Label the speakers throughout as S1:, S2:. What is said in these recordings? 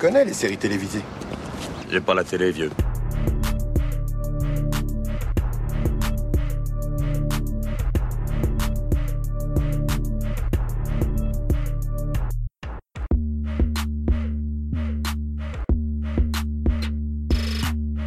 S1: connais les séries télévisées.
S2: J'ai pas la télé, vieux.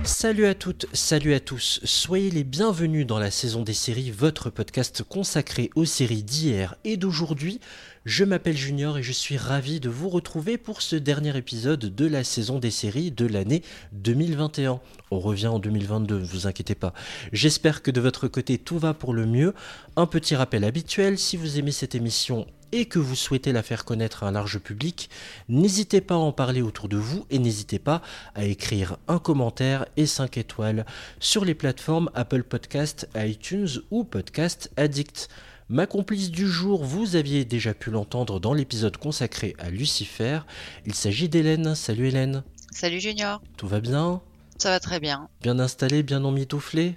S3: Salut à toutes, salut à tous, soyez les bienvenus dans la saison des séries, votre podcast consacré aux séries d'hier et d'aujourd'hui. Je m'appelle Junior et je suis ravi de vous retrouver pour ce dernier épisode de la saison des séries de l'année 2021. On revient en 2022, ne vous inquiétez pas. J'espère que de votre côté tout va pour le mieux. Un petit rappel habituel, si vous aimez cette émission, et que vous souhaitez la faire connaître à un large public, n'hésitez pas à en parler autour de vous et n'hésitez pas à écrire un commentaire et 5 étoiles sur les plateformes Apple Podcast, iTunes ou Podcast Addict. Ma complice du jour, vous aviez déjà pu l'entendre dans l'épisode consacré à Lucifer. Il s'agit d'Hélène. Salut Hélène.
S4: Salut Junior.
S3: Tout va bien?
S4: Ça va très bien.
S3: Bien installé, bien emmitouflé?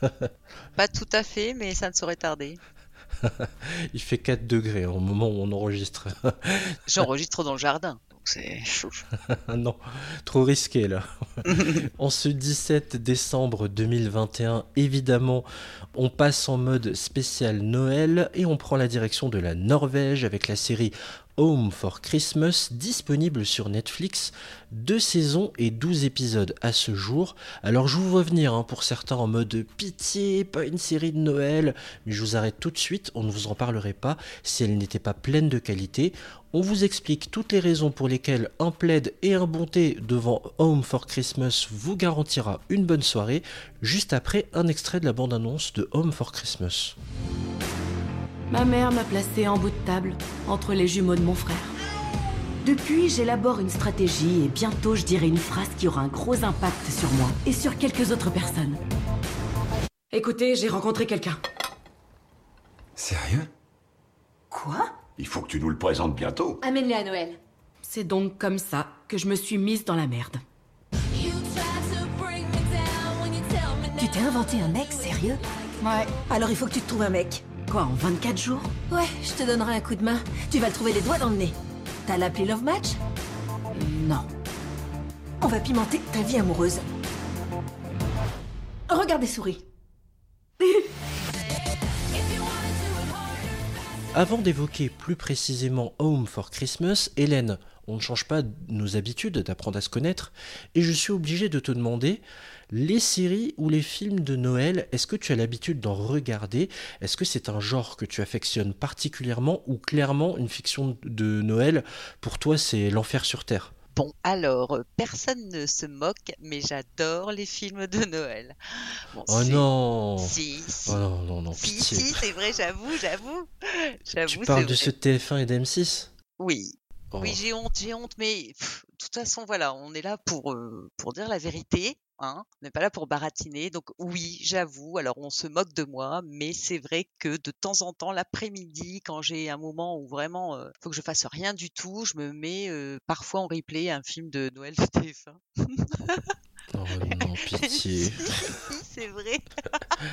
S4: Pas tout à fait, mais ça ne saurait tarder.
S3: Il fait 4 degrés au moment où on enregistre.
S4: J'enregistre dans le jardin, c'est chaud.
S3: non, trop risqué là. en ce 17 décembre 2021, évidemment, on passe en mode spécial Noël et on prend la direction de la Norvège avec la série Home for Christmas, disponible sur Netflix, deux saisons et 12 épisodes à ce jour. Alors je vous vois venir hein, pour certains en mode pitié, pas une série de Noël, mais je vous arrête tout de suite, on ne vous en parlerait pas si elle n'était pas pleine de qualité. On vous explique toutes les raisons pour lesquelles un plaid et un bon thé devant Home for Christmas vous garantira une bonne soirée, juste après un extrait de la bande-annonce de Home for Christmas.
S5: Ma mère m'a placé en bout de table entre les jumeaux de mon frère. Depuis, j'élabore une stratégie et bientôt je dirai une phrase qui aura un gros impact sur moi et sur quelques autres personnes. Écoutez, j'ai rencontré quelqu'un.
S6: Sérieux?
S5: Quoi?
S6: Il faut que tu nous le présentes bientôt.
S5: Amène-les à Noël. C'est donc comme ça que je me suis mise dans la merde.
S7: Tu t'es inventé un mec, sérieux? Ouais. Alors il faut que tu te trouves un mec.
S5: Quoi, en 24 jours
S7: Ouais, je te donnerai un coup de main. Tu vas le trouver les doigts dans le nez. T'as l'appli Love Match
S5: Non.
S7: On va pimenter ta vie amoureuse. Regarde des souris.
S3: Avant d'évoquer plus précisément Home for Christmas, Hélène, on ne change pas nos habitudes d'apprendre à se connaître, et je suis obligé de te demander, les séries ou les films de Noël, est-ce que tu as l'habitude d'en regarder? Est-ce que c'est un genre que tu affectionnes particulièrement ou clairement une fiction de Noël, pour toi c'est l'enfer sur Terre
S4: Bon, alors, euh, personne ne se moque, mais j'adore les films de Noël. Bon,
S3: Oh non
S4: Si, si.
S3: Oh non, non, non,
S4: si,
S3: pitié.
S4: si, c'est vrai, j'avoue, j'avoue.
S3: Tu parles de
S4: vrai.
S3: ce TF1 et d'M6
S4: Oui,
S3: Oh.
S4: oui, j'ai honte, j'ai honte, mais pff, de toute façon, voilà, on est là pour, euh, pour dire la vérité, hein. On n'est pas là pour baratiner. Donc oui, j'avoue, alors on se moque de moi, mais c'est vrai que de temps en temps, l'après-midi, quand j'ai un moment où vraiment euh, faut que je fasse rien du tout, je me mets euh, parfois en replay un film de Noël de TF1.
S3: Oh non, pitié.
S4: C'est vrai.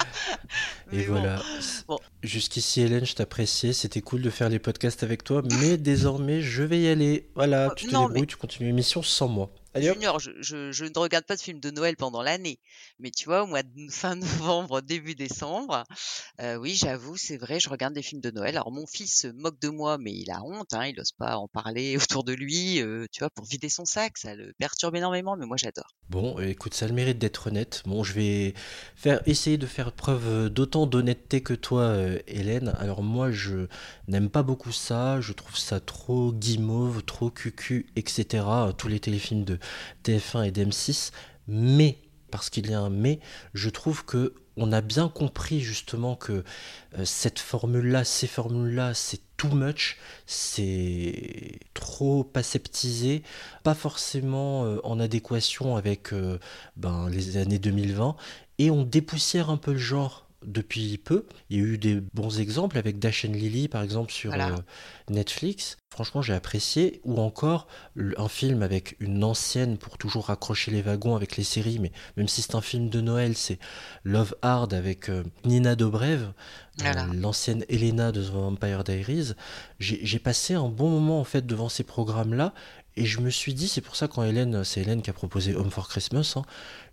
S3: Et
S4: bon,
S3: voilà.
S4: Bon.
S3: Jusqu'ici, Hélène, je t'appréciais. C'était cool de faire les podcasts avec toi. Mais désormais, je vais y aller. Voilà,
S4: Oh,
S3: tu te
S4: non,
S3: débrouilles,
S4: mais-
S3: tu continues l'émission sans moi.
S4: Junior, je, je, je ne regarde pas de films de Noël pendant l'année, mais tu vois, au mois de fin novembre, début décembre, euh, oui, j'avoue, c'est vrai, je regarde des films de Noël. Alors mon fils se moque de moi, mais il a honte, hein, il n'ose pas en parler autour de lui, euh, tu vois, pour vider son sac, ça le perturbe énormément, mais moi j'adore.
S3: Bon, euh, écoute, ça a le mérite d'être honnête. Bon, je vais faire, essayer de faire preuve d'autant d'honnêteté que toi, euh, Hélène. Alors moi, je n'aime pas beaucoup ça. Je trouve ça trop guimauve, trop cucu, etc. Tous les téléfilms de TF1 et d'M6. Mais, parce qu'il y a un mais, je trouve que on a bien compris justement que euh, cette formule-là, ces formules-là, c'est too much, c'est trop aseptisé, pas forcément euh, en adéquation avec euh, ben, les années 2020, et on dépoussière un peu le genre depuis peu. Il y a eu des bons exemples avec Dash and Lily, par exemple, sur
S4: Voilà.
S3: euh, Netflix. Franchement, j'ai apprécié. Ou encore un film avec une ancienne pour toujours raccrocher les wagons avec les séries, mais même si c'est un film de Noël, c'est Love Hard avec euh, Nina Dobrev, euh,
S4: Voilà.
S3: l'ancienne Elena de The Vampire Diaries. J'ai j'ai passé un bon moment en fait devant ces programmes-là. Et je me suis dit, c'est pour ça quand Hélène, c'est Hélène qui a proposé Home for Christmas, hein,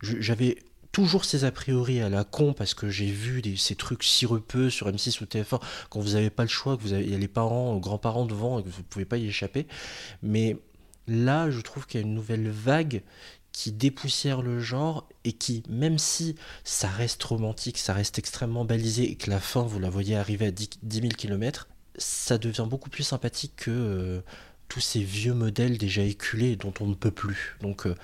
S3: j'avais toujours ces a priori à la con parce que j'ai vu ces trucs sirupeux sur M6 ou TF1 quand vous n'avez pas le choix, que vous avez, y les parents, grands-parents devant et que vous ne pouvez pas y échapper. Mais là, je trouve qu'il y a une nouvelle vague qui dépoussière le genre et qui, même si ça reste romantique, ça reste extrêmement balisé et que la fin, vous la voyez arriver à 10, 000 km, ça devient beaucoup plus sympathique que euh, tous ces vieux modèles déjà éculés dont on ne peut plus. Donc euh,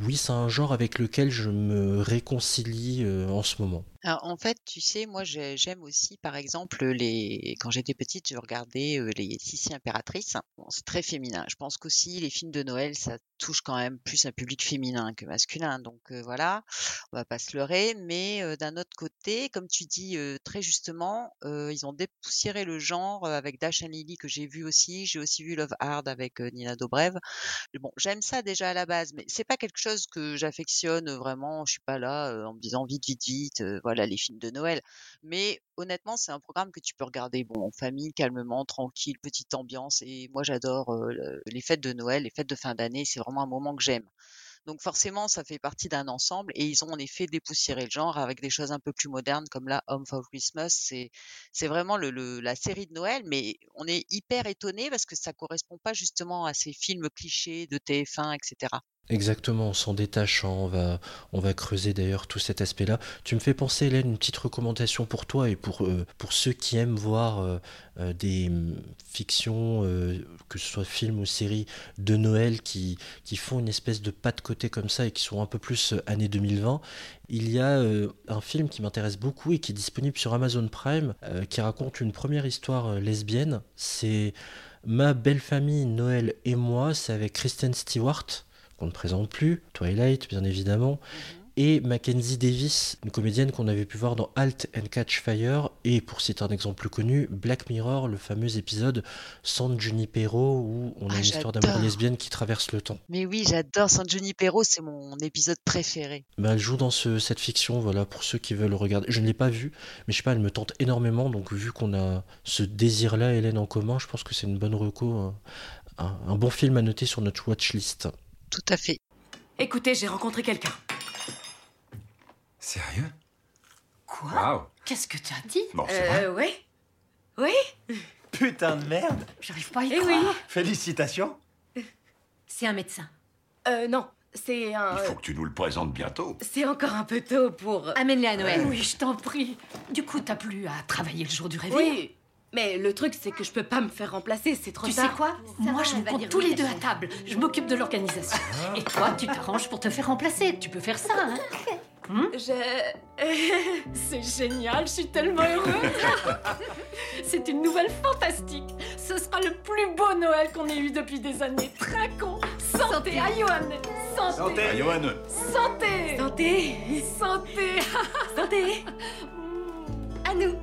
S3: oui, c'est un genre avec lequel je me réconcilie euh, en ce moment.
S4: Alors, en fait, tu sais, moi, j'aime aussi, par exemple, les. Quand j'étais petite, je regardais les Sissi impératrices. C'est très féminin. Je pense qu'aussi les films de Noël, ça touche quand même plus un public féminin que masculin. Donc voilà, on va pas se leurrer. Mais d'un autre côté, comme tu dis très justement, ils ont dépoussiéré le genre avec Dash and Lily que j'ai vu aussi. J'ai aussi vu Love Hard avec Nina Dobrev. Bon, j'aime ça déjà à la base, mais c'est pas quelque chose que j'affectionne vraiment. Je suis pas là en me disant vite, vite, vite les films de Noël. Mais honnêtement, c'est un programme que tu peux regarder bon en famille, calmement, tranquille, petite ambiance. Et moi, j'adore les fêtes de Noël, les fêtes de fin d'année. C'est vraiment un moment que j'aime. Donc forcément, ça fait partie d'un ensemble et ils ont en effet dépoussiéré le genre avec des choses un peu plus modernes comme la Home for Christmas. C'est vraiment la série de Noël, mais on est hyper étonné parce que ça correspond pas justement à ces films clichés de TF1, etc.
S3: Exactement, en s'en détachant, on va, on va creuser d'ailleurs tout cet aspect-là. Tu me fais penser, Hélène, une petite recommandation pour toi et pour, euh, pour ceux qui aiment voir euh, euh, des mm, fictions, que ce soit films ou séries de Noël, qui, qui font une espèce de pas de côté comme ça et qui sont un peu plus année 2020. Il y a un film qui m'intéresse beaucoup et qui est disponible sur Amazon Prime, qui raconte une première histoire lesbienne. C'est Ma belle famille, Noël et moi, c'est avec Kristen Stewart qu'on ne présente plus, Twilight bien évidemment, mhm. et Mackenzie Davis, une comédienne qu'on avait pu voir dans Halt and Catch Fire, et pour citer un exemple plus connu, Black Mirror, le fameux épisode San Junipero, où on a ah, une histoire d'amour lesbienne qui traverse le temps.
S4: Mais oui, j'adore San Junipero, c'est mon épisode préféré.
S3: Bah, elle joue dans cette fiction, voilà, pour ceux qui veulent regarder. Je ne l'ai pas vue, mais je sais pas, elle me tente énormément, donc vu qu'on a ce désir-là, Hélène, en commun, je pense que c'est une bonne reco, un, un bon film à noter sur notre watchlist.
S4: Tout à fait.
S5: Écoutez, j'ai rencontré quelqu'un.
S6: Sérieux?
S7: Quoi? Qu'est-ce que tu as dit?
S6: Bon, c'est euh,
S5: oui. Oui?
S1: Putain de merde
S7: J'arrive pas à y
S5: eh
S7: croire. Oui.
S1: Félicitations.
S7: C'est un médecin.
S5: Euh, non. C'est un.
S6: Il faut que tu nous le présentes bientôt.
S5: C'est encore un peu tôt pour.
S7: Amène-les à Noël.
S5: Oui, je t'en prie.
S7: Du coup, t'as plus à travailler le jour du réveillon
S5: Oui, mais le truc, c'est que je peux pas me faire remplacer, c'est trop
S7: tu
S5: tard.
S7: Tu sais quoi? Moi, je vous compte tous les deux à table. Je m'occupe de l'organisation. Et toi, tu t'arranges pour te faire remplacer. Tu peux faire ça, hein.
S5: Hmm Je... c'est génial, je suis tellement heureuse. c'est une nouvelle fantastique. Ce sera le plus beau Noël qu'on ait eu depuis des années. Traquons Santé, Santé. à Johan.
S6: Santé, Santé à Johan.
S5: Santé.
S7: Santé.
S5: Santé.
S7: Santé.
S5: À nous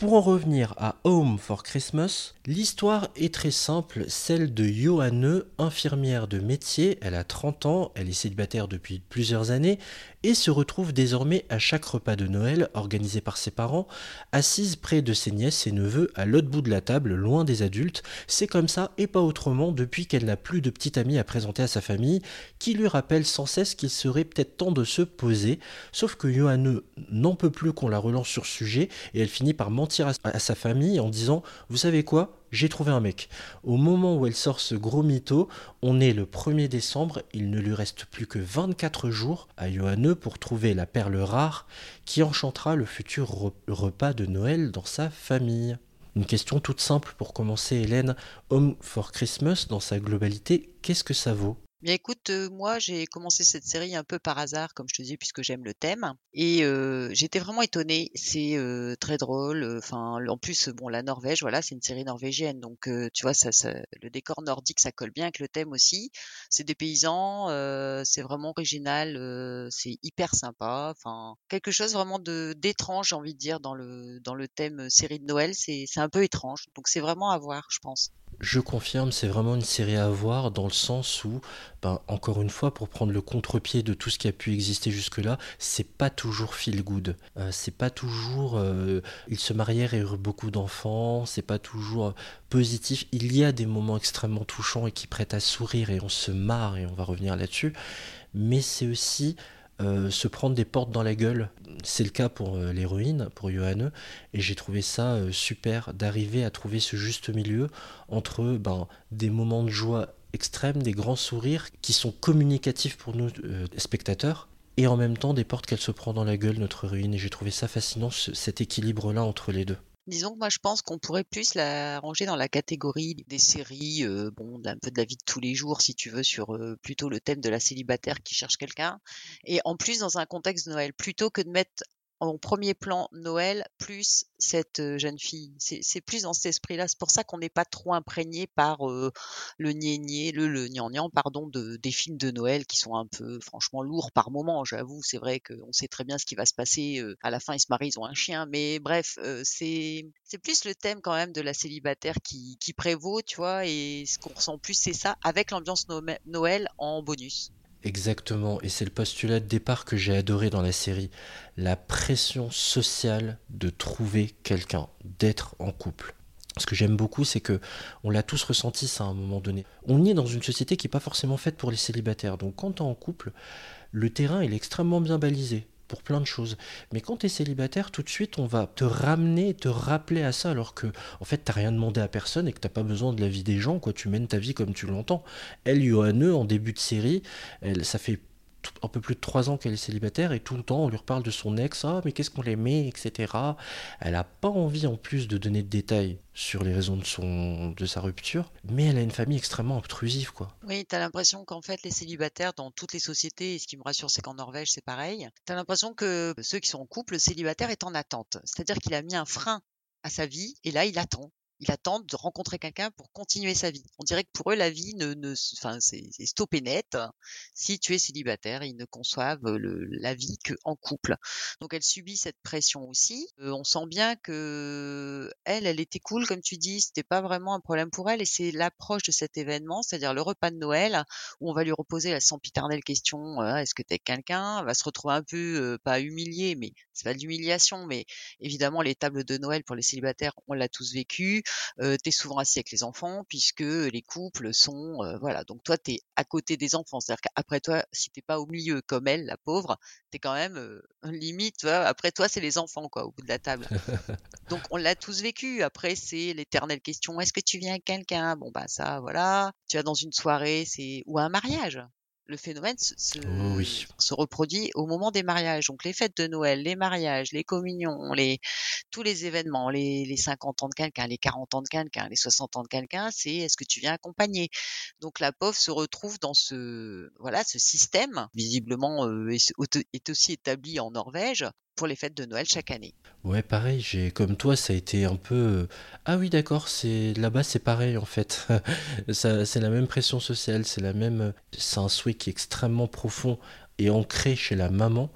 S3: pour en revenir à Home for Christmas, l'histoire est très simple, celle de Johanne, infirmière de métier, elle a 30 ans, elle est célibataire depuis plusieurs années et se retrouve désormais à chaque repas de Noël organisé par ses parents, assise près de ses nièces et neveux à l'autre bout de la table, loin des adultes. C'est comme ça et pas autrement depuis qu'elle n'a plus de petite amie à présenter à sa famille, qui lui rappelle sans cesse qu'il serait peut-être temps de se poser, sauf que Johanne n'en peut plus qu'on la relance sur ce sujet et elle finit par mentir à, sa famille en disant Vous savez quoi j'ai trouvé un mec. Au moment où elle sort ce gros mytho, on est le 1er décembre, il ne lui reste plus que 24 jours à Johanne pour trouver la perle rare qui enchantera le futur repas de Noël dans sa famille. Une question toute simple pour commencer Hélène, Home for Christmas dans sa globalité, qu'est-ce que ça vaut?
S4: Bien écoute, moi j'ai commencé cette série un peu par hasard, comme je te dis, puisque j'aime le thème, et j'étais vraiment étonnée. C'est très drôle. Enfin, en plus, bon, la Norvège, voilà, c'est une série norvégienne, donc tu vois, ça, ça, le décor nordique, ça colle bien avec le thème aussi. C'est des paysans, c'est vraiment original, c'est hyper sympa. Enfin, quelque chose vraiment d'étrange, j'ai envie de dire, dans le dans le thème série de Noël. C'est un peu étrange, donc c'est vraiment à voir, je pense.
S3: Je confirme, c'est vraiment une série à voir dans le sens où, ben, encore une fois, pour prendre le contre-pied de tout ce qui a pu exister jusque-là, c'est pas toujours feel good. Euh, c'est pas toujours. euh, ils se marièrent et eurent beaucoup d'enfants, c'est pas toujours euh, positif. Il y a des moments extrêmement touchants et qui prêtent à sourire et on se marre et on va revenir là-dessus. Mais c'est aussi euh, se prendre des portes dans la gueule. C'est le cas pour euh, l'héroïne, pour Johanne, et j'ai trouvé ça euh, super d'arriver à trouver ce juste milieu entre ben, des moments de joie extrêmes, des grands sourires qui sont communicatifs pour nous spectateurs, et en même temps des portes qu'elle se prend dans la gueule, notre héroïne, et j'ai trouvé ça fascinant, ce- cet équilibre-là entre les deux.
S4: Disons que moi je pense qu'on pourrait plus la ranger dans la catégorie des séries, euh, bon, d'un peu de la vie de tous les jours si tu veux, sur euh, plutôt le thème de la célibataire qui cherche quelqu'un, et en plus dans un contexte de Noël, plutôt que de mettre en premier plan Noël plus cette euh, jeune fille. C'est plus dans cet esprit-là. C'est pour ça qu'on n'est pas trop imprégné par euh, le niais le, le gnangnan, pardon, de, des films de Noël qui sont un peu franchement lourds par moment. J'avoue, c'est vrai qu'on sait très bien ce qui va se passer. euh, à la fin, ils se marient, ils ont un chien. Mais bref, c'est plus le thème quand même de la célibataire qui, qui prévaut, tu vois. Et ce qu'on ressent plus, c'est ça, avec l'ambiance Noël en bonus.
S3: Exactement, et c'est le postulat de départ que j'ai adoré dans la série, la pression sociale de trouver quelqu'un, d'être en couple. Ce que j'aime beaucoup, c'est que on l'a tous ressenti ça à un moment donné. On est dans une société qui n'est pas forcément faite pour les célibataires, donc quand tu es en couple, le terrain est extrêmement bien balisé pour plein de choses. Mais quand tu es célibataire, tout de suite, on va te ramener, te rappeler à ça, alors que, en fait, t'as rien demandé à personne et que t'as pas besoin de la vie des gens, quoi. Tu mènes ta vie comme tu l'entends. Elle, Johanne, en début de série, elle, ça fait un peu plus de trois ans qu'elle est célibataire et tout le temps on lui reparle de son ex, ah mais qu'est-ce qu'on l'aimait, etc. Elle a pas envie en plus de donner de détails sur les raisons de son de sa rupture, mais elle a une famille extrêmement obtrusive quoi.
S4: Oui, tu as l'impression qu'en fait, les célibataires dans toutes les sociétés, et ce qui me rassure, c'est qu'en Norvège, c'est pareil, tu as l'impression que ceux qui sont en couple, le célibataire est en attente. C'est-à-dire qu'il a mis un frein à sa vie et là, il attend. Il attend de rencontrer quelqu'un pour continuer sa vie. On dirait que pour eux, la vie ne, ne enfin, c'est stoppé net. Si tu es célibataire, ils ne conçoivent le, la vie que en couple. Donc elle subit cette pression aussi. Euh, on sent bien que elle, elle était cool, comme tu dis, c'était pas vraiment un problème pour elle, et c'est l'approche de cet événement, c'est-à-dire le repas de Noël, où on va lui reposer la sempiternelle question euh, est-ce que t'es quelqu'un? Va se retrouver un peu euh, pas humiliée, mais c'est pas de l'humiliation, mais évidemment les tables de Noël pour les célibataires, on l'a tous vécu. Euh, t'es souvent assis avec les enfants puisque les couples sont euh, voilà. Donc toi t'es à côté des enfants, c'est-à-dire qu'après toi, si t'es pas au milieu comme elle, la pauvre, t'es quand même euh, limite. tu vois, après toi c'est les enfants quoi au bout de la table. Donc on l'a tous vécu. Après c'est l'éternelle question est-ce que tu viens avec quelqu'un? Bon bah ça voilà. Tu vas dans une soirée, c'est ou un mariage. Le phénomène se, se,
S3: Oh oui.
S4: se reproduit au moment des mariages. Donc les fêtes de Noël, les mariages, les communions, les tous les événements, les, les 50 ans de quelqu'un, les 40 ans de quelqu'un, les 60 ans de quelqu'un, c'est est-ce que tu viens accompagner? Donc la pauvre se retrouve dans ce voilà ce système visiblement euh, est, est aussi établi en Norvège pour les fêtes de Noël chaque année.
S3: Ouais, pareil, j'ai comme toi, ça a été un peu euh, ah oui, d'accord, c'est là-bas c'est pareil en fait. c'est la même pression sociale, c'est la même c'est un souhait qui est extrêmement profond et ancré chez la maman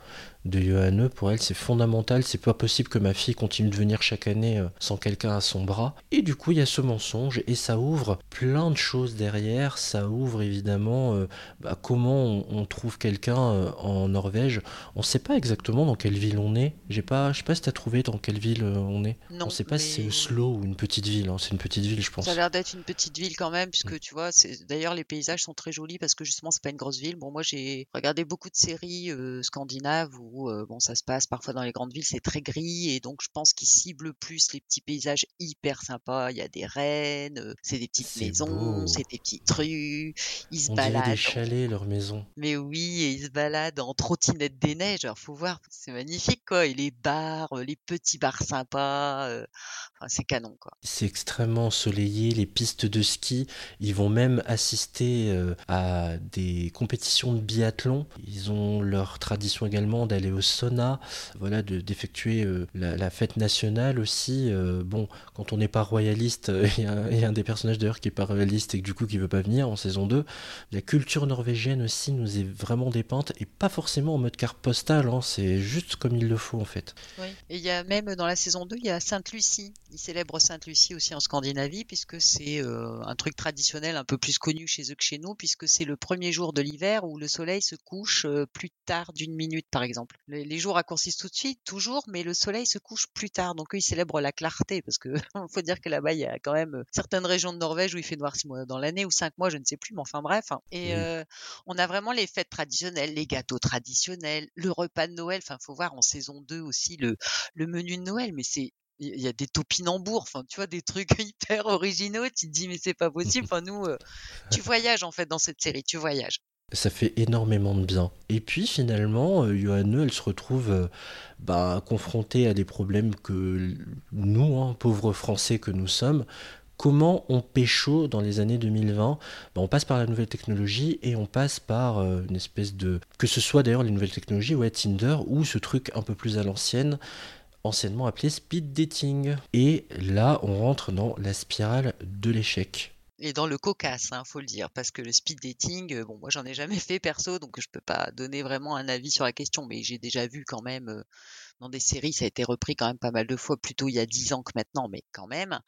S3: de Johanne. Pour elle, c'est fondamental. C'est pas possible que ma fille continue de venir chaque année euh, sans quelqu'un à son bras. Et du coup, il y a ce mensonge et ça ouvre plein de choses derrière. Ça ouvre évidemment euh, bah, comment on, on trouve quelqu'un euh, en Norvège. On sait pas exactement dans quelle ville on est. J'ai pas, je sais pas si t'as trouvé dans quelle ville on est.
S4: Non,
S3: on sait pas si c'est Oslo ou une petite ville. hein. C'est une petite ville, je pense.
S4: Ça a l'air d'être une petite ville quand même,
S3: Mm.
S4: puisque tu vois, d'ailleurs les paysages sont très jolis parce que justement c'est pas une grosse ville. Bon, moi j'ai regardé beaucoup de séries euh, scandinaves où euh, bon ça se passe parfois dans les grandes villes, c'est très gris et donc je pense qu'ils ciblent plus les petits paysages hyper sympas. Il y a des rennes, euh, c'est des petites maisons, c'est des petites rues, ils se
S3: On
S4: baladent.
S3: des chalets, leur maison.
S4: Mais oui, et ils se baladent en trottinette des neiges. Alors faut voir, c'est magnifique quoi. Et les bars, euh, les petits bars sympas, euh, enfin, c'est canon quoi.
S3: C'est extrêmement ensoleillé, les pistes de ski. Ils vont même assister euh, à des compétitions de biathlon. Ils ont leur tradition également d'aller d'aller au sauna, voilà, de d'effectuer euh, la, la fête nationale aussi. Euh, bon, quand on n'est pas royaliste, euh, il y, a un- des personnages d'ailleurs qui est pas royaliste et que du coup qui veut pas venir en saison 2. La culture norvégienne aussi nous est vraiment dépeinte et pas forcément en mode carte postale, hein, c'est juste comme il le faut en fait.
S4: Oui. Et il y a même dans la saison 2, il y a Sainte-Lucie. Ils célèbrent Sainte-Lucie aussi en Scandinavie, puisque c'est un truc traditionnel un peu plus connu chez eux que chez nous, puisque c'est le premier jour de l'hiver où le soleil se couche plus tard d'une minute, par exemple. Les, les jours raccourcissent tout de suite, toujours, mais le soleil se couche plus tard. Donc eux, ils célèbrent la clarté, parce que faut dire que là-bas, il y a quand même euh, certaines régions de Norvège où il fait noir six mois dans l'année, ou cinq mois, je ne sais plus, mais enfin bref. hein. Et euh, on a vraiment les fêtes traditionnelles, les gâteaux traditionnels, le repas de Noël. Enfin, faut voir en saison 2 aussi le, le menu de Noël, mais c'est il y a des topinambours, enfin tu vois des trucs hyper originaux. Tu te dis mais c'est pas possible. Enfin nous, euh, tu voyages en fait dans cette série, tu voyages.
S3: Ça fait énormément de bien. Et puis finalement, euh, Johanne, elle se retrouve euh, bah, confrontée à des problèmes que nous, hein, pauvres Français que nous sommes, comment on pécho dans les années 2020 Bah, On passe par la nouvelle technologie et on passe par euh, une espèce de... Que ce soit d'ailleurs les nouvelles technologies, ouais, Tinder, ou ce truc un peu plus à l'ancienne, anciennement appelé speed dating. Et là, on rentre dans la spirale de l'échec.
S4: Et dans le cocasse, hein, faut le dire, parce que le speed dating, euh, bon moi j'en ai jamais fait perso, donc je peux pas donner vraiment un avis sur la question, mais j'ai déjà vu quand même euh, dans des séries, ça a été repris quand même pas mal de fois, plutôt il y a dix ans que maintenant, mais quand même.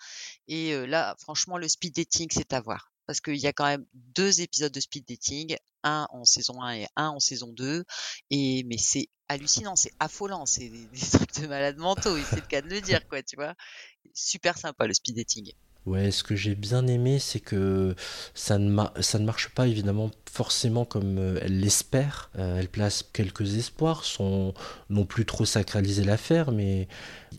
S4: Et euh, là, franchement, le speed dating, c'est à voir. Parce qu'il y a quand même deux épisodes de speed dating, un en saison 1 et un en saison 2. Et, mais c'est hallucinant, c'est affolant, c'est des, des trucs de malades mentaux, c'est le cas de le dire, quoi, tu vois. Super sympa le speed dating.
S3: Ouais, ce que j'ai bien aimé, c'est que ça ne, marche pas évidemment forcément comme euh, elle l'espère. Euh, elle place quelques espoirs, sans non plus trop sacraliser l'affaire, mais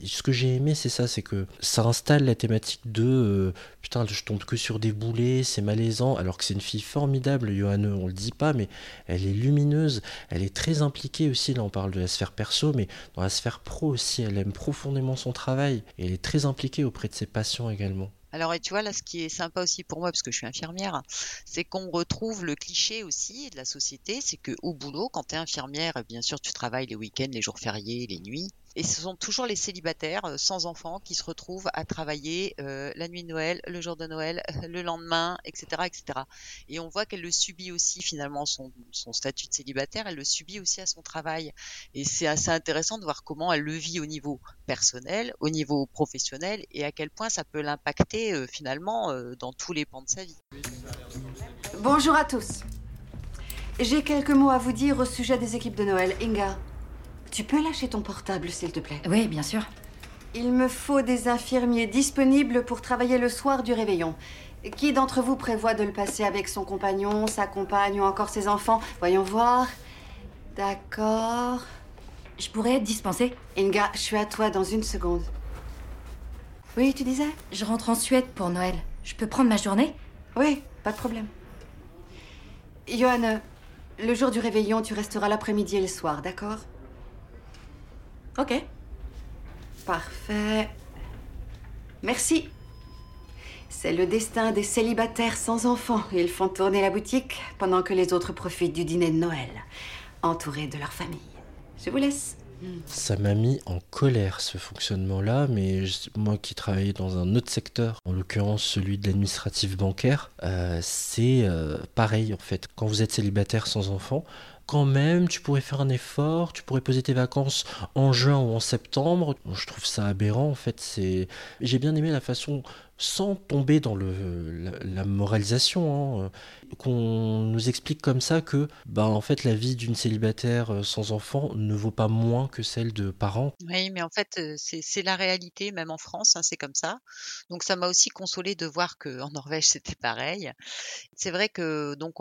S3: ce que j'ai aimé, c'est ça, c'est que ça installe la thématique de euh, putain, je tombe que sur des boulets, c'est malaisant, alors que c'est une fille formidable, Johanne, on le dit pas, mais elle est lumineuse, elle est très impliquée aussi. Là, on parle de la sphère perso, mais dans la sphère pro aussi, elle aime profondément son travail et elle est très impliquée auprès de ses patients également.
S4: Alors, et tu vois, là, ce qui est sympa aussi pour moi, parce que je suis infirmière, c'est qu'on retrouve le cliché aussi de la société, c'est que au boulot, quand tu es infirmière, bien sûr, tu travailles les week-ends, les jours fériés, les nuits. Et ce sont toujours les célibataires euh, sans enfants qui se retrouvent à travailler euh, la nuit de Noël, le jour de Noël, le lendemain, etc., etc. Et on voit qu'elle le subit aussi finalement son, statut de célibataire, elle le subit aussi à son travail. Et c'est assez intéressant de voir comment elle le vit au niveau personnel, au niveau professionnel, et à quel point ça peut l'impacter euh, finalement dans tous les pans de sa vie.
S8: Bonjour à tous. J'ai quelques mots à vous dire au sujet des équipes de Noël. Inga, tu peux lâcher ton portable, s'il te plaît
S7: Oui, bien sûr.
S8: Il me faut des infirmiers disponibles pour travailler le soir du réveillon. Qui d'entre vous prévoit de le passer avec son compagnon, sa compagne ou encore ses enfants? Voyons voir. D'accord.
S7: Je pourrais être dispensée.
S8: Inga, je suis à toi dans une seconde. Oui, tu disais?
S7: Je rentre en Suède pour Noël. Je peux prendre ma journée?
S8: Oui, pas de problème. Johan, le jour du réveillon, tu resteras l'après-midi et le soir, d'accord?
S7: Ok.
S8: Parfait. Merci. C'est le destin des célibataires sans enfants. Ils font tourner la boutique pendant que les autres profitent du dîner de Noël, entourés de leur famille. Je vous laisse.
S3: Ça m'a mis en colère ce fonctionnement-là, mais je- moi qui travaillais dans un autre secteur, en l'occurrence celui de l'administratif bancaire, euh, c'est euh, pareil en fait. Quand vous êtes célibataire sans enfant, quand même tu pourrais faire un effort, tu pourrais poser tes vacances en juin ou en septembre. Je trouve ça aberrant en fait. C'est, j'ai bien aimé la façon sans tomber dans le, la, moralisation, hein, euh, qu'on nous explique comme ça que bah, en fait, la vie d'une célibataire euh, sans enfant ne vaut pas moins que celle de parents.
S4: Oui, mais en fait, euh, c'est la réalité, même en France, hein, c'est comme ça. Donc ça m'a aussi consolé de voir que en Norvège c'était pareil. C'est vrai que donc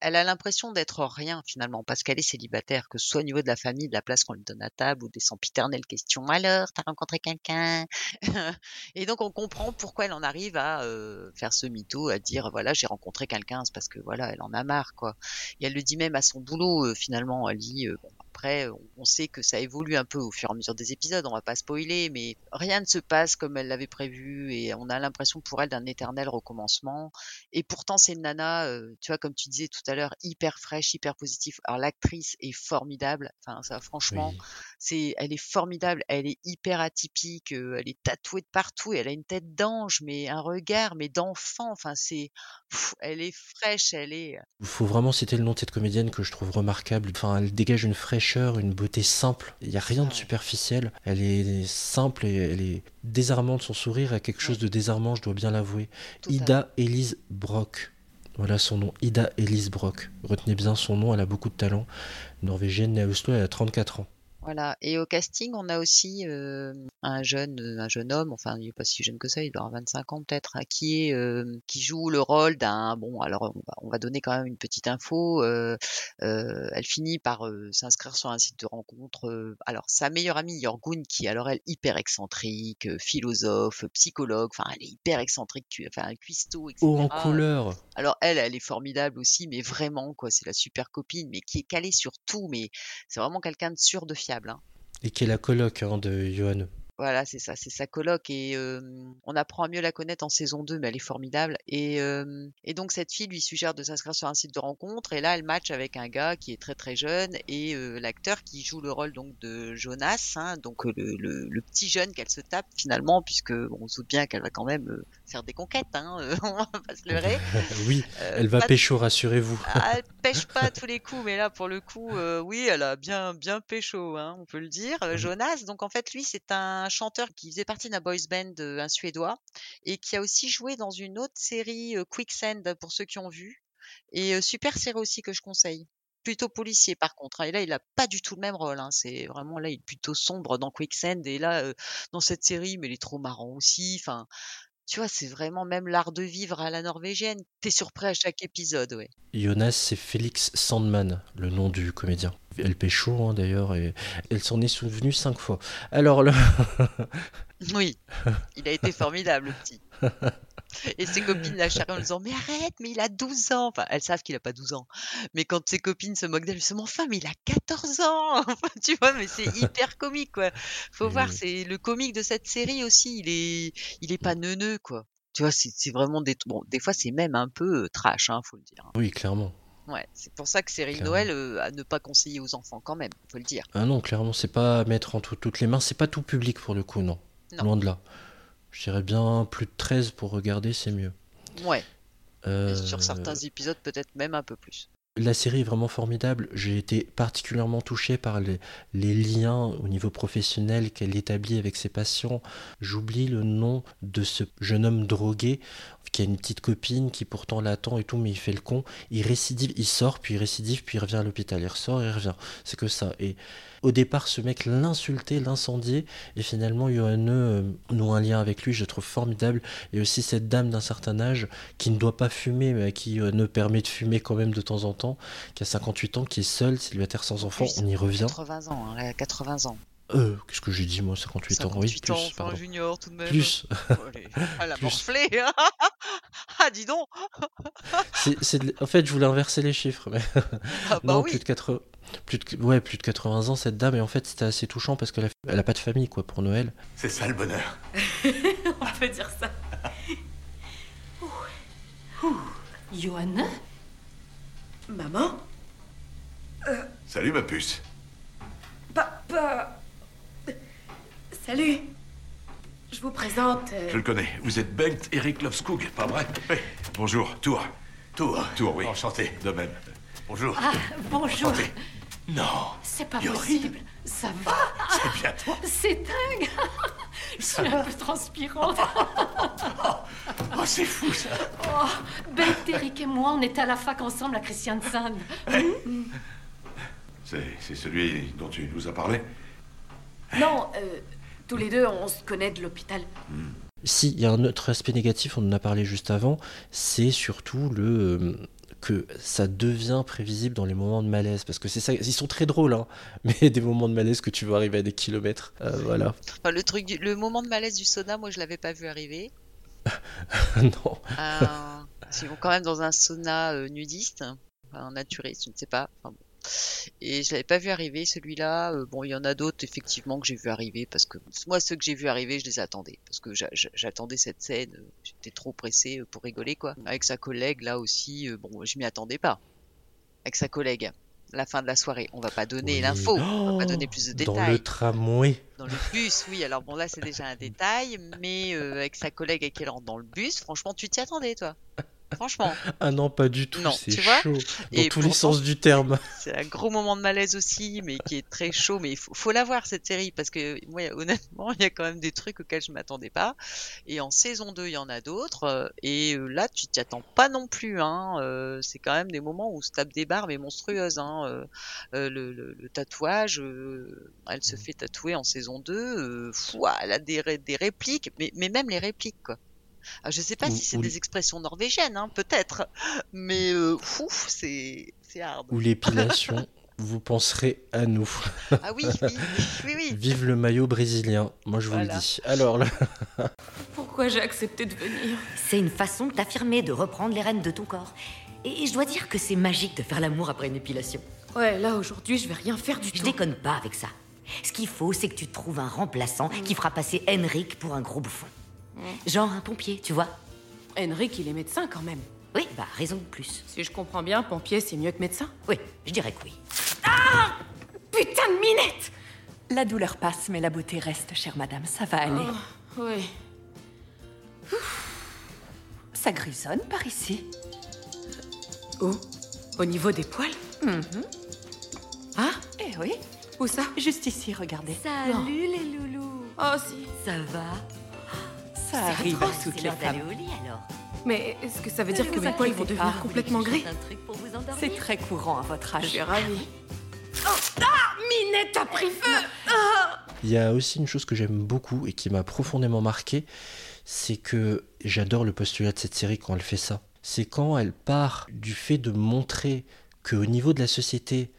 S4: elle a l'impression d'être rien finalement parce qu'elle est célibataire, que ce soit au niveau de la famille, de la place qu'on lui donne à table ou des sempiternelles questions. Alors, t'as rencontré quelqu'un? Et donc on comprend pourquoi elle en arrive à euh, faire ce mytho, à dire voilà j'ai rencontré quelqu'un, c'est parce que voilà elle en a marre quoi. Et elle le dit même à son boulot euh, finalement. Elle dit euh, bon, après, on, sait que ça évolue un peu au fur et à mesure des épisodes. On va pas spoiler, mais rien ne se passe comme elle l'avait prévu et on a l'impression pour elle d'un éternel recommencement. Et pourtant, c'est une nana, euh, tu vois, comme tu disais tout à l'heure, hyper fraîche, hyper positive. Alors l'actrice est formidable. Enfin, ça, franchement. C'est, elle est formidable. Elle est hyper atypique. euh, elle est tatouée de partout et elle a une tête d'ange, mais un regard, mais d'enfant. Enfin, c'est, pff, elle est fraîche. Elle est,
S3: Il faut vraiment citer le nom de cette comédienne que je trouve remarquable. Enfin, elle dégage une fraîcheur, une beauté simple. Il n'y a rien de superficiel. Elle est simple et elle est désarmante. Son sourire a quelque chose de désarmant, je dois bien l'avouer. Ida Elise Brock. Voilà son nom, Ida Elise Brock. Retenez bien son nom, elle a beaucoup de talent. Norvégienne, née à Oslo, elle a 34 ans.
S4: Voilà. Et au casting, on a aussi euh, un jeune, euh, un jeune homme, enfin, il est pas si jeune que ça, il doit avoir 25 ans peut-être, hein, qui est, euh, qui joue le rôle d'un, bon, alors on va, on va donner quand même une petite info. euh, elle finit par s'inscrire sur un site de rencontre. alors sa meilleure amie Yorgun, qui est alors elle hyper excentrique, philosophe, psychologue, enfin, elle est hyper excentrique, enfin, un cuistot, etc.
S3: Haut en couleur.
S4: Alors elle, elle est formidable aussi, mais vraiment quoi, c'est la super copine, mais qui est calée sur tout, mais c'est vraiment quelqu'un de sûr de fiable. Hein.
S3: Et qui est la coloc hein, de Johan.
S4: Voilà, c'est ça, c'est sa coloc et euh, on apprend à mieux la connaître en saison 2, mais elle est formidable. Et, euh, et donc cette fille lui suggère de s'inscrire sur un site de rencontre et là elle match avec un gars qui est très très jeune et euh, l'acteur qui joue le rôle donc de Jonas, hein, donc le, le, le petit jeune qu'elle se tape finalement puisque bon, on se doute bien qu'elle va quand même faire des conquêtes, hein, on va pas se leurrer.
S3: oui,
S4: Euh,
S3: elle va pécho, rassurez-vous.
S4: ah, elle pêche pas à tous les coups, mais là, pour le coup, oui, elle a bien, bien pécho, hein, on peut le dire. Jonas, donc en fait, lui, c'est un chanteur qui faisait partie d'un boys band, euh, un suédois, et qui a aussi joué dans une autre série, euh, Quicksand, pour ceux qui ont vu. Et euh, super série aussi que je conseille. Plutôt policier, par contre. hein. Et là, il a pas du tout le même rôle. Hein. C'est vraiment là, il est plutôt sombre dans Quicksand. Et là, dans cette série, mais il est trop marrant aussi. Enfin, tu vois, c'est vraiment même l'art de vivre à la norvégienne. T'es surpris à chaque épisode, ouais.
S3: Jonas, c'est Félix Sandman, le nom du comédien. Elle pécho hein, d'ailleurs, et elle s'en est souvenue cinq fois. Alors, le...
S4: Oui, il a été formidable, le petit. Et ses copines la charrient en disant Mais arrête, mais il a 12 ans. Enfin, elles savent qu'il a pas 12 ans. Mais quand ses copines se moquent d'elle, elles se disent Mais enfin, mais il a 14 ans. Enfin, tu vois, mais c'est hyper comique, quoi. Faut
S3: Oui,
S4: voir, c'est le comique de cette série aussi. Il est, il est pas neuneux, quoi. Tu vois, c'est vraiment des, bon, des fois, c'est même un peu euh, trash, hein, faut le dire.
S3: oui, clairement.
S4: Ouais, c'est pour ça que série. Noël euh, à ne pas conseiller aux enfants quand même, faut le dire.
S3: Ah non, clairement, c'est pas à mettre entre toutes les mains, c'est pas tout public pour le coup, non.
S4: Non.
S3: Loin de là. Je dirais bien plus de 13 pour regarder, c'est mieux.
S4: Ouais, et
S3: Euh,
S4: sur certains épisodes, peut-être même un peu plus.
S3: La série est vraiment formidable. J'ai été particulièrement touché par les, les liens au niveau professionnel qu'elle établit avec ses patients. J'oublie le nom de ce jeune homme drogué qui a une petite copine qui pourtant l'attend et tout, mais il fait le con. Il récidive, il sort, puis il récidive, puis il revient à l'hôpital. Il ressort, il revient. C'est que ça. Et au départ, ce mec l'insultait, l'incendiait, et finalement, Johanne euh, noue un lien avec lui, je le trouve formidable. Et aussi cette dame d'un certain âge qui ne doit pas fumer, mais à qui euh, ne permet de fumer quand même de temps en temps, qui a 58 ans, qui est seule, célibataire sans enfant, on y revient.
S4: 80 ans, hein, elle a 80 ans.
S3: Euh, qu'est-ce que j'ai dit moi, 58, ans, oui,
S4: 58
S3: plus,
S4: ans, enfin,
S3: pardon.
S4: junior tout de même.
S3: Plus.
S4: Oh, allez, Elle a
S3: Plus.
S4: morflé. ah, dis donc.
S3: C'est- c'est de- En fait, je voulais inverser les chiffres, mais
S4: Ah, bah
S3: non,
S4: oui.
S3: plus de 80... Plus de... Ouais, plus de 80 ans cette dame, et en fait c'était assez touchant parce qu'elle a... elle a pas de famille quoi pour Noël.
S6: C'est ça le bonheur.
S5: On peut dire ça.
S7: Johan
S8: Maman?
S6: Salut ma puce.
S8: Papa Salut Je vous présente. euh,
S6: Je le connais. Vous êtes Bengt Erik Lovskog, pas vrai? Oui. Bonjour, Tour. Tour. Tour, oui. Enchanté. De même. Bonjour.
S7: Ah, bonjour.
S6: Enchanté. Non,
S7: C'est pas possible. Ça va
S6: c'est bien toi.
S7: C'est dingue Je suis un peu transpirante.
S6: Oh, c'est fou ça.
S7: Oh, Beth, Eric et moi, on était à la fac ensemble à Christiansand.
S6: C'est c'est celui dont tu nous as parlé?
S8: Non, euh, tous les deux, on se connaît de l'hôpital.
S3: Si, il y a un autre aspect négatif, on en a parlé juste avant, c'est surtout le euh, que ça devient prévisible dans les moments de malaise, parce que c'est ça, ils sont très drôles, hein, mais des moments de malaise que tu vois arriver à des kilomètres, euh, voilà.
S4: Enfin, le truc, du- le moment de malaise du sauna, moi, je l'avais pas vu arriver.
S3: non,
S4: Euh, ils vont quand même dans un sauna euh, nudiste, enfin, naturiste, je ne sais pas. Enfin, bon. Et je l'avais pas vu arriver celui-là. Euh, bon, il y en a d'autres effectivement que j'ai vu arriver parce que moi ceux que j'ai vu arriver, je les attendais parce que j'attendais cette scène. euh, J'étais trop pressé euh, pour rigoler quoi. Avec sa collègue là aussi, bon, je m'y attendais pas. Avec sa collègue, la fin de la soirée. On va pas donner
S3: Oui.
S4: l'info, on va
S3: Oh,
S4: pas donner plus de
S3: Dans
S4: détails.
S3: le tramway.
S4: Dans le bus, oui. Alors bon, là, c'est déjà un détail, mais euh, avec sa collègue avec qui elle rentre dans le bus, franchement, tu t'y attendais, toi. Franchement,
S3: Ah non, pas du tout,
S4: Non,
S3: c'est
S4: tu vois
S3: chaud. Dans
S4: Et
S3: tous les sens du terme.
S4: c'est un gros moment de malaise aussi, mais qui est très chaud. Mais il faut, faut la voir, cette série, parce que moi, honnêtement, il y a quand même des trucs auxquels je m'attendais pas. Et en saison 2, il y en a d'autres. euh, Et euh, là, tu t'y attends pas non plus. Hein. euh, C'est quand même des moments où on se tape des barres, mais monstrueuses. Hein. le, le- le tatouage, elle se fait tatouer en saison 2. euh, fou, elle a des, des répliques, mais, mais même les répliques, quoi. Alors, je sais pas
S3: Ou-
S4: si c'est
S3: ou-
S4: des expressions norvégiennes, hein, peut-être, mais euh, fou, c'est c'est hard.
S3: Ou l'épilation, vous penserez à nous.
S4: Ah oui, oui, oui, oui.
S3: Vive le maillot brésilien, moi je vous
S4: Voilà.
S3: le dis. Alors là,
S9: Pourquoi j'ai accepté de venir?
S10: C'est une façon de t'affirmer, de reprendre les rênes de ton corps. Et je dois dire que c'est magique de faire l'amour après une épilation.
S9: Ouais, là aujourd'hui, je vais rien faire du
S10: Je
S9: tout.
S10: déconne pas avec ça. Ce qu'il faut, c'est que tu trouves un remplaçant qui fera passer Henrik pour un gros bouffon. Genre un pompier, tu vois
S9: Henrik, il est médecin quand même.
S10: Oui, bah raison de plus.
S9: Si je comprends bien, pompier, c'est mieux que médecin.
S10: Oui, je dirais que oui.
S9: Putain de minette
S11: La douleur passe, mais la beauté reste, chère madame. Ça va aller.
S9: Oh, oui.
S11: Ça grisonne par ici.
S9: Où? Au niveau des poils? Ah
S11: Eh oui,
S9: Où ça?
S11: Juste ici, regardez.
S10: Salut les loulous
S9: Oh si.
S10: Ça va?
S11: Ça arrive à toutes
S10: c'est
S11: les femmes.
S10: au lit alors.
S9: Mais est-ce que ça veut
S11: Ne
S9: dire que mes poils vont devenir
S11: pas,
S9: complètement gris
S11: C'est très courant à votre
S9: Je suis
S11: âge.
S9: ravie. Oh, ah Minette a pris feu
S3: il y a aussi une chose que j'aime beaucoup et qui m'a profondément marqué, c'est que j'adore le postulat de cette série quand elle fait ça. C'est quand elle part du fait de montrer qu'au niveau de la société,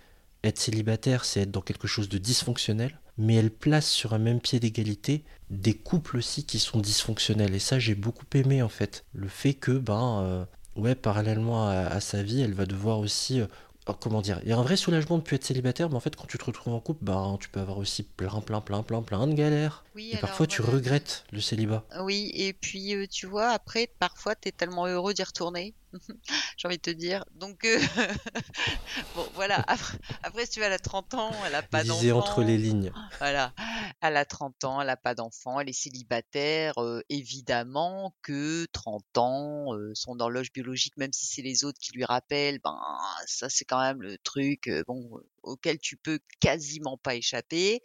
S3: être célibataire, c'est être dans quelque chose de dysfonctionnel, mais elle place sur un même pied d'égalité des couples aussi qui sont dysfonctionnels. Et ça, j'ai beaucoup aimé en fait. Le fait que, ben, euh, ouais, parallèlement à, à sa vie, elle va devoir aussi. euh, oh, comment dire Il y a un vrai soulagement de plus être célibataire, mais en fait, quand tu te retrouves en couple, ben, tu peux avoir aussi plein, plein, plein, plein, plein de galères.
S4: Oui,
S3: Et
S4: alors,
S3: parfois, tu
S4: voilà.
S3: regrettes le célibat.
S4: Oui, et puis euh, tu vois, après, parfois, t'es tellement heureux d'y retourner. J'ai envie de te dire. Donc, euh, bon, voilà. Après, après, si tu a 30 ans, elle a pas d'enfant.
S3: entre les lignes.
S4: Voilà. Elle a 30 ans, elle a pas d'enfant, elle est célibataire. euh, évidemment que 30 ans, euh, son horloge biologique, même si c'est les autres qui lui rappellent, ben ça c'est quand même le truc bon auquel tu peux quasiment pas échapper.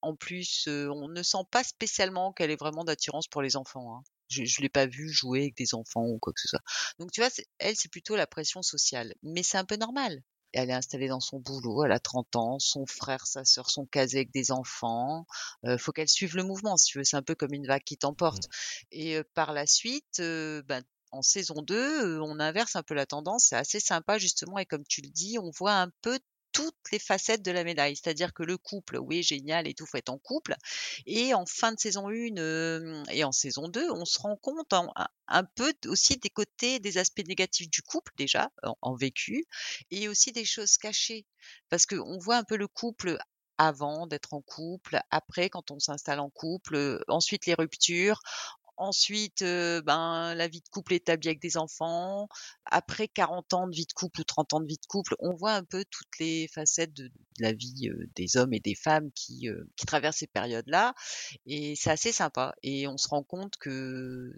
S4: En plus, on ne sent pas spécialement qu'elle ait vraiment d'attirance pour les enfants. Hein. Je, je l'ai pas vue jouer avec des enfants ou quoi que ce soit. Donc tu vois, elle c'est plutôt la pression sociale, mais c'est un peu normal. Elle est installée dans son boulot, elle a 30 ans, son frère, sa sœur sont casés avec des enfants. Euh, faut qu'elle suive le mouvement, si tu veux. C'est un peu comme une vague qui t'emporte. Et euh, par la suite, euh, ben, en saison 2, euh, on inverse un peu la tendance. C'est assez sympa, justement. Et comme tu le dis, on voit un peu toutes les facettes de la médaille. C'est-à-dire que le couple, oui, génial et tout, faut être en couple. Et en fin de saison 1 euh, et en saison 2, on se rend compte un, peu aussi des côtés, des aspects négatifs du couple, déjà, en, en vécu, et aussi des choses cachées. Parce qu'on voit un peu le couple avant d'être en couple, après quand on s'installe en couple, ensuite les ruptures, ensuite ben la vie de couple établie avec des enfants, après 40 ans de vie de couple ou 30 ans de vie de couple, on voit un peu toutes les facettes de, la vie des hommes et des femmes qui qui traversent ces périodes-là et c'est assez sympa et on se rend compte que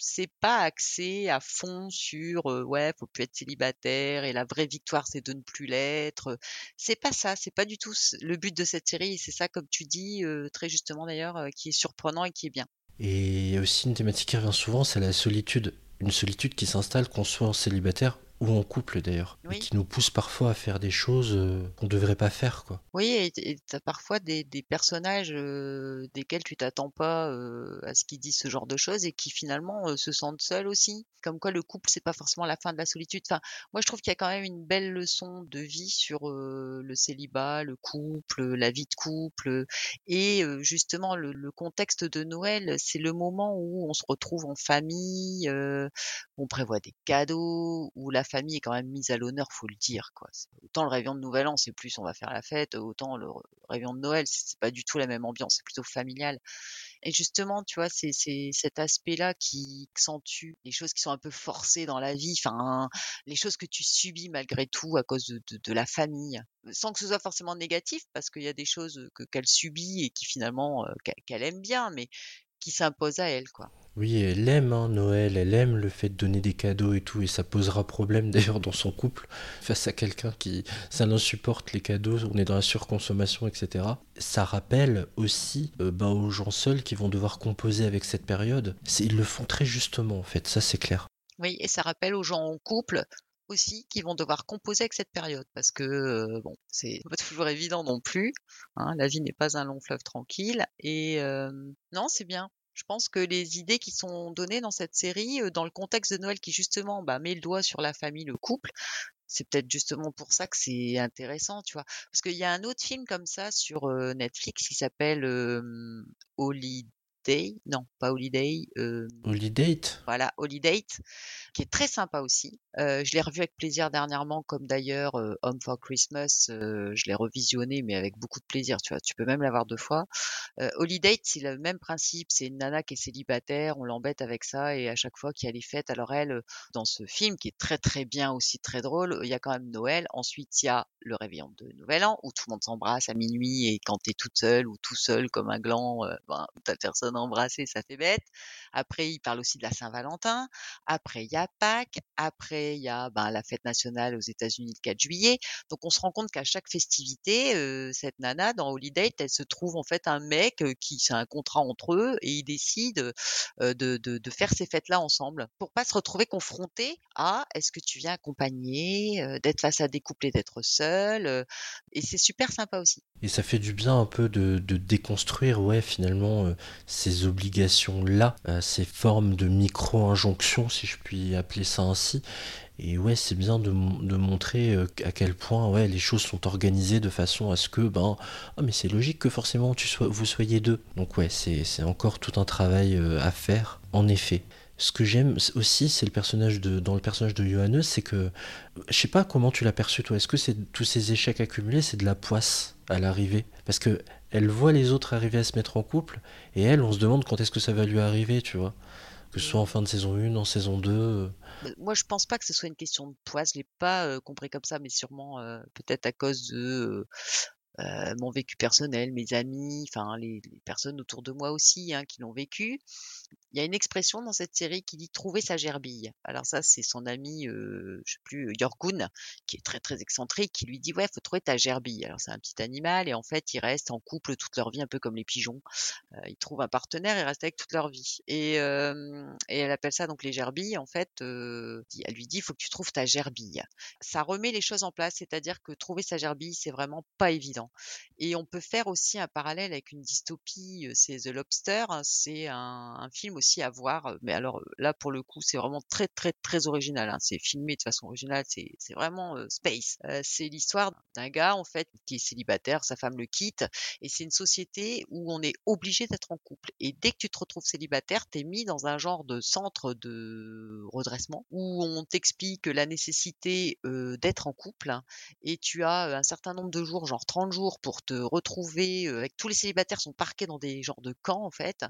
S4: c'est pas axé à fond sur ouais faut plus être célibataire et la vraie victoire c'est de ne plus l'être. C'est pas ça c'est pas du tout le but de cette série c'est ça comme tu dis très justement d'ailleurs qui est surprenant et qui est bien
S3: Et aussi une thématique qui revient souvent, c'est la solitude. Une solitude qui s'installe qu'on soit en célibataire ou en couple d'ailleurs.
S4: Oui.
S3: Qui nous pousse parfois à faire des choses euh, qu'on ne devrait pas faire. quoi.
S4: Oui, et et t'as parfois des, des personnages euh, desquels tu t'attends pas euh, à ce qu'ils disent ce genre de choses et qui finalement se sentent seuls aussi. Comme quoi le couple c'est pas forcément la fin de la solitude. Enfin, moi je trouve qu'il y a quand même une belle leçon de vie sur le célibat, le couple, la vie de couple et justement le, le contexte de Noël, c'est le moment où on se retrouve en famille, on prévoit des cadeaux, où la famille est quand même mise à l'honneur, faut le dire. Autant le réveillon de Nouvel An, c'est plus on va faire la fête, autant le réveillon de Noël, c'est pas du tout la même ambiance, c'est plutôt familial. Et justement, tu vois, c'est cet aspect-là qui accentue les choses qui sont un peu forcées dans la vie, enfin, les choses que tu subis malgré tout à cause de, la famille, sans que ce soit forcément négatif, parce qu'il y a des choses que qu'elle subit et qui finalement qu'elle aime bien, mais qui s'imposent à elle, quoi.
S3: Oui, elle aime hein, Noël, elle aime le fait de donner des cadeaux et tout, et ça posera problème d'ailleurs dans son couple face à quelqu'un qui ça supporte les cadeaux, on est dans la surconsommation, etc. Ça rappelle aussi euh, bah, aux gens seuls qui vont devoir composer avec cette période. Ils le font très justement en fait, ça c'est clair.
S4: Oui, et ça rappelle aux gens en couple aussi qui vont devoir composer avec cette période parce que euh, bon c'est pas toujours évident non plus hein, la vie n'est pas un long fleuve tranquille et euh, non c'est bien je pense que les idées qui sont données dans cette série, dans le contexte de Noël qui justement bah, met le doigt sur la famille, le couple, c'est peut-être justement pour ça que c'est intéressant, tu vois. Parce qu'il y a un autre film comme ça sur Netflix qui s'appelle euh, non, pas Holiday. Euh,
S3: Holiday.
S4: Voilà, Holiday, qui est très sympa aussi. Euh, je l'ai revu avec plaisir dernièrement, comme d'ailleurs euh, Home for Christmas. Euh, je l'ai revisionné, mais avec beaucoup de plaisir. Tu vois, tu peux même l'avoir deux fois. Euh, Holiday, c'est le même principe. C'est une nana qui est célibataire. On l'embête avec ça, et à chaque fois qu'il y a les fêtes, alors elle, dans ce film qui est très très bien aussi, très drôle, il y a quand même Noël. Ensuite, il y a le réveillon de Nouvel An où tout le monde s'embrasse à minuit, et quand t'es toute seule ou tout seul comme un gland, ben, t'as personne à embrasser, ça fait bête. Après, il parle aussi de la Saint-Valentin. Après, il y a Pâques. Après il y a ben, la fête nationale aux États-Unis le 4 juillet. Donc on se rend compte qu'à chaque festivité, cette nana dans Holiday, elle se trouve en fait un mec qui c'est un contrat entre eux et ils décident de, de, faire ces fêtes-là ensemble pour pas se retrouver confrontés à est-ce que tu viens accompagner, d'être face à des couples et d'être seul. et c'est super sympa aussi.
S3: Et ça fait du bien un peu de, déconstruire, ouais, finalement, ces obligations-là, ces formes de micro-injonctions, si je puis appeler ça ainsi, et ouais, c'est bien de, de, montrer euh, à quel point ouais, les choses sont organisées de façon à ce que, ben, ah, mais c'est logique que forcément tu sois, vous soyez deux. Donc ouais, c'est encore tout un travail euh, à faire, en effet. Ce que j'aime aussi, c'est le personnage de, dans le personnage de Johannes, c'est que, je sais pas comment tu l'as perçu toi, est-ce que tous ces échecs accumulés, c'est de la poisse à l'arrivée? Parce que elle voit les autres arriver à se mettre en couple, et elle, on se demande quand est-ce que ça va lui arriver, tu vois que ce soit en fin de saison 1, en saison 2
S4: moi, je pense pas que ce soit une question de poids. Je l'ai pas compris comme ça, mais sûrement peut-être à cause de mon vécu personnel, mes amis, enfin les, personnes autour de moi aussi hein, qui l'ont vécu. Il y a une expression dans cette série qui dit trouver sa gerbille. Alors ça, c'est son ami, euh, je sais plus, Yorgun, qui est très très excentrique, qui lui dit ouais, faut trouver ta gerbille. Alors c'est un petit animal et en fait, ils restent en couple toute leur vie, un peu comme les pigeons. Euh, ils trouvent un partenaire et restent avec toute leur vie. Et, euh, elle appelle ça donc les gerbilles. En fait, euh, elle lui dit faut que tu trouves ta gerbille. Ça remet les choses en place, c'est-à-dire que trouver sa gerbille, c'est vraiment pas évident. Et on peut faire aussi un parallèle avec une dystopie, c'est The Lobster. Hein, c'est un, un film aussi à voir. Mais alors là, pour le coup, c'est vraiment très très très original. Hein. C'est filmé de façon originale. C'est c'est vraiment space. c'est l'histoire d'un gars en fait qui est célibataire, sa femme le quitte, et c'est une société où on est obligé d'être en couple. Et dès que tu te retrouves célibataire, t'es mis dans un genre de centre de redressement où on t'explique la nécessité d'être en couple hein, et tu as un certain nombre de jours, genre 30 jours, pour te retrouver. avec tous les célibataires sont parqués dans des genres de camps en fait,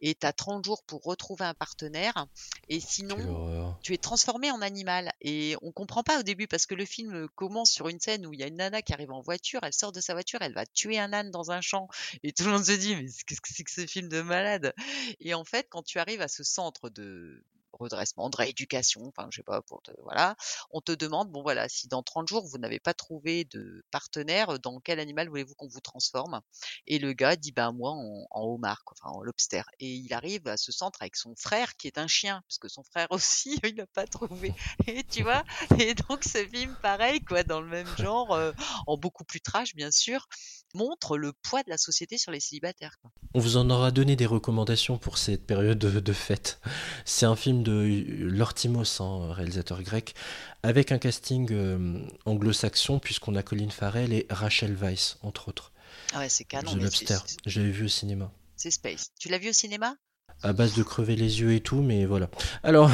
S4: et tu as 30 jours pour retrouver un partenaire. Et sinon, tu es transformé en animal. Et on comprend pas au début parce que le film commence sur une scène où il y a une nana qui arrive en voiture, elle sort de sa voiture, elle va tuer un âne dans un champ. Et tout le monde se dit, mais qu'est-ce que c'est que ce film de malade? Et en fait, quand tu arrives à ce centre de redressement, de rééducation, enfin je sais pas pour te, voilà, on te demande bon voilà si dans 30 jours vous n'avez pas trouvé de partenaire, dans quel animal voulez-vous qu'on vous transforme? Et le gars dit ben moi en, homard, enfin en lobster. Et il arrive à ce centre avec son frère qui est un chien, parce que son frère aussi il n'a pas trouvé. Et tu vois? Et donc ce film pareil quoi dans le même genre, euh, en beaucoup plus trash bien sûr, montre le poids de la société sur les célibataires.
S3: On vous en aura donné des recommandations pour cette période de, de fête. C'est un film de Lortimos, hein, réalisateur grec, avec un casting euh, anglo-saxon, puisqu'on a Colin Farrell et Rachel Weisz, entre autres.
S4: Ah ouais, c'est canon.
S3: The Lobster, je l'avais vu au cinéma.
S4: C'est Space. Tu l'as vu au cinéma?
S3: À base de crever les yeux et tout, mais voilà. Alors,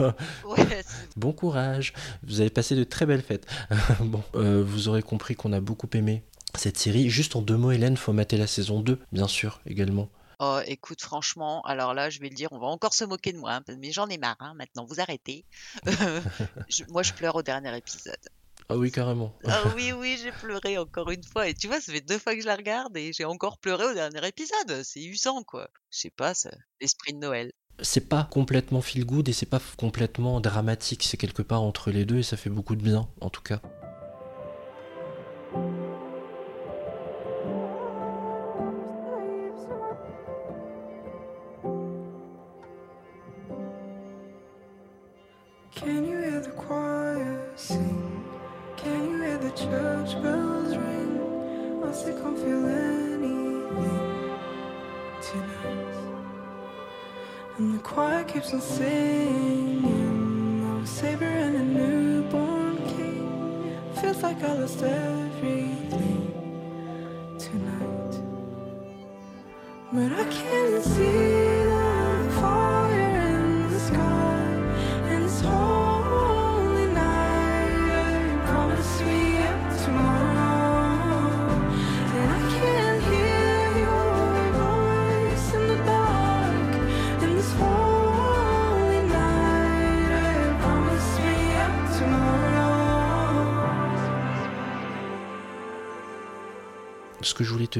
S4: Ouais,
S3: bon courage, vous avez passé de très belles fêtes. bon, euh, vous aurez compris qu'on a beaucoup aimé cette série. Juste en deux mots, Hélène, faut mater la saison 2, bien sûr, également.
S4: Oh, écoute, franchement, alors là, je vais le dire, on va encore se moquer de moi, hein, mais j'en ai marre, hein, maintenant, vous arrêtez. Je- moi, je pleure au dernier épisode.
S3: Ah oui, carrément.
S4: Ah oui, oui, j'ai pleuré encore une fois. Et tu vois, ça fait deux fois que je la regarde et j'ai encore pleuré au dernier épisode. C'est usant, quoi. Je sais pas, l'esprit de Noël.
S3: c'est pas complètement feel good et c'est pas complètement dramatique, c'est quelque part entre les deux et ça fait beaucoup de bien en tout cas.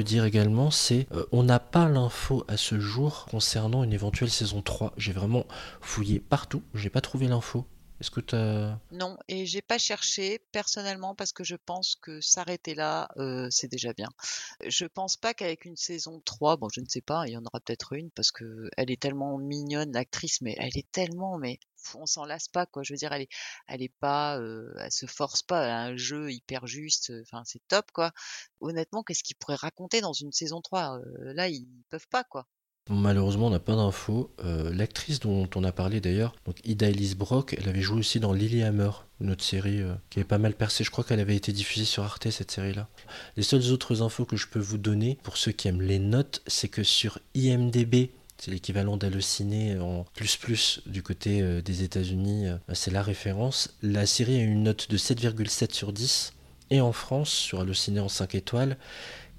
S3: Dire également, c'est euh, on n'a pas l'info à ce jour concernant une éventuelle saison 3. J'ai vraiment fouillé partout, j'ai pas trouvé l'info. Est-ce que t'as...
S4: Non, et j'ai pas cherché personnellement parce que je pense que s'arrêter là, euh, c'est déjà bien. Je pense pas qu'avec une saison 3, bon, je ne sais pas, il y en aura peut-être une parce que elle est tellement mignonne, l'actrice, mais elle est tellement, mais on s'en lasse pas, quoi. Je veux dire, elle est, elle est pas, euh, elle se force pas à un jeu hyper juste. euh, Enfin, c'est top, quoi. Honnêtement, qu'est-ce qu'ils pourraient raconter dans une saison 3 Euh, Là, ils peuvent pas, quoi.
S3: Malheureusement, on n'a pas d'infos. Euh, L'actrice dont on a parlé d'ailleurs, Ida Elise Brock, elle avait joué aussi dans Lilyhammer, une autre série euh, qui avait pas mal percé. Je crois qu'elle avait été diffusée sur Arte, cette série-là. Les seules autres infos que je peux vous donner, pour ceux qui aiment les notes, c'est que sur IMDB, c'est l'équivalent d'Allociné en plus plus du côté euh, des États-Unis, c'est la référence. La série a une note de 7,7 sur 10, et en France, sur Allociné en 5 étoiles,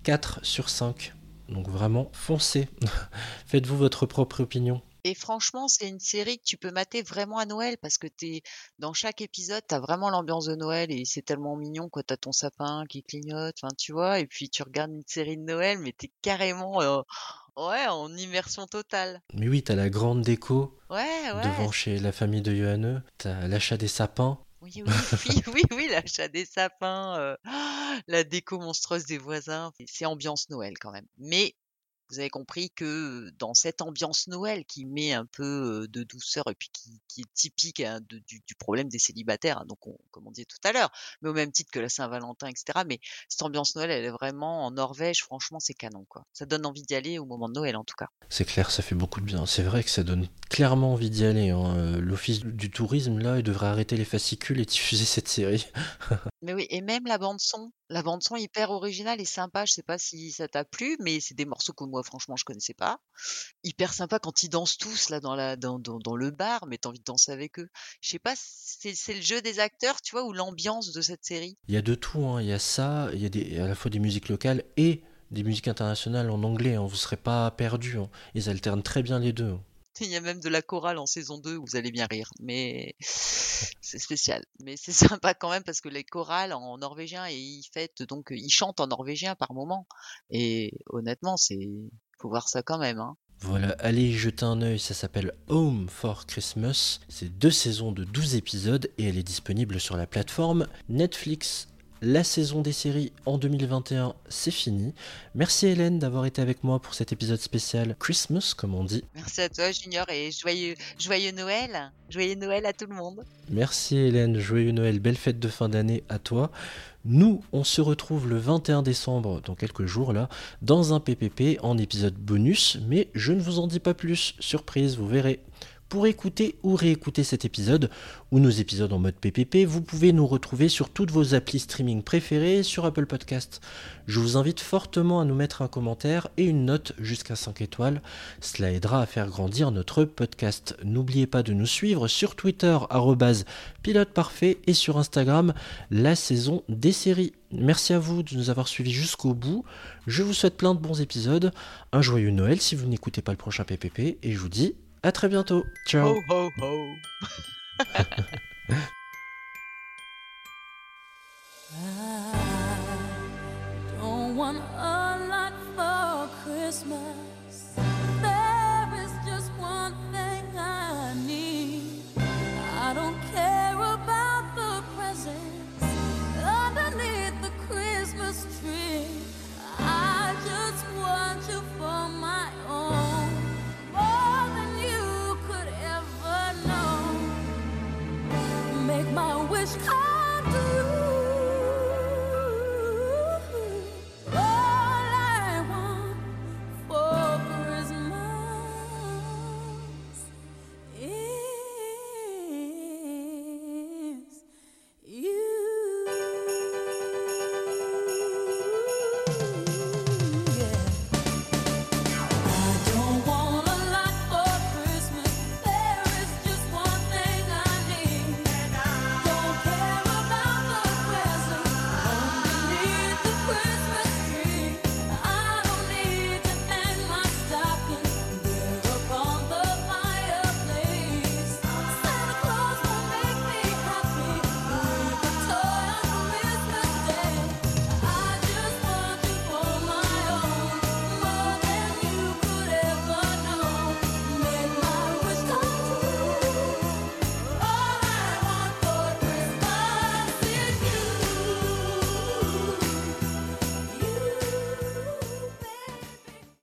S3: 4 sur 5. Donc vraiment, foncez. Faites-vous votre propre opinion.
S4: Et franchement, c'est une série que tu peux mater vraiment à Noël parce que t'es dans chaque épisode, t'as vraiment l'ambiance de Noël et c'est tellement mignon quoi. T'as ton sapin qui clignote, enfin tu vois. Et puis tu regardes une série de Noël, mais t'es carrément euh, ouais en immersion totale.
S3: Mais oui, t'as la grande déco
S4: Ouais, ouais.
S3: devant chez la famille de Johanne, t'as l'achat des sapins.
S4: Oui, oui, oui, oui, oui, l'achat des sapins, euh, la déco monstrueuse des voisins, c'est ambiance Noël quand même. Mais vous avez compris que dans cette ambiance Noël qui met un peu de douceur et puis qui, est typique hein, du, problème des célibataires, hein, donc on- comme on disait tout à l'heure, mais au même titre que la Saint-Valentin, etc. Mais cette ambiance Noël, elle est vraiment en Norvège, franchement, c'est canon, quoi. Ça donne envie d'y aller au moment de Noël, en tout cas.
S3: C'est clair, ça fait beaucoup de bien. C'est vrai que ça donne clairement envie d'y aller. hein. L'office du tourisme, là, il devrait arrêter les fascicules et diffuser cette série.
S4: Mais oui, et même la bande son, la bande son hyper originale et sympa. Je sais pas si ça t'a plu, mais c'est des morceaux que moi, franchement, je connaissais pas. Hyper sympa quand ils dansent tous là dans la dans, dans, dans le bar, mais t'as envie de danser avec eux. Je sais pas, c'est c'est le jeu des acteurs, tu vois, ou l'ambiance de cette série.
S3: Il y a de tout, hein. il y a ça, il y a des, à la fois des musiques locales et des musiques internationales en anglais. Hein. Vous serez pas perdus. hein. Ils alternent très bien les deux.
S4: Il y a même de la chorale en saison 2, vous allez bien rire, mais c'est spécial. Mais c'est sympa quand même parce que les chorales en norvégien et ils donc ils chantent en norvégien par moment. Et honnêtement, c'est faut voir ça quand même. Hein.
S3: Voilà, allez jeter un œil, ça s'appelle Home for Christmas. C'est deux saisons de 12 épisodes et elle est disponible sur la plateforme Netflix. La saison des séries en 2021, c'est fini. Merci Hélène d'avoir été avec moi pour cet épisode spécial Christmas, comme on dit.
S4: Merci à toi, Junior, et joyeux, joyeux Noël. Joyeux Noël à tout le monde.
S3: Merci Hélène, joyeux Noël, belle fête de fin d'année à toi. Nous, on se retrouve le 21 décembre, dans quelques jours là, dans un PPP en épisode bonus, mais je ne vous en dis pas plus, surprise, vous verrez. Pour écouter ou réécouter cet épisode, ou nos épisodes en mode PPP, vous pouvez nous retrouver sur toutes vos applis streaming préférées sur Apple Podcast. Je vous invite fortement à nous mettre un commentaire et une note jusqu'à 5 étoiles. Cela aidera à faire grandir notre podcast. N'oubliez pas de nous suivre sur Twitter, pilote parfait, et sur Instagram, la saison des séries. Merci à vous de nous avoir suivis jusqu'au bout. Je vous souhaite plein de bons épisodes, un joyeux Noël si vous n'écoutez pas le prochain PPP, et je vous dis à très bientôt. Ciao.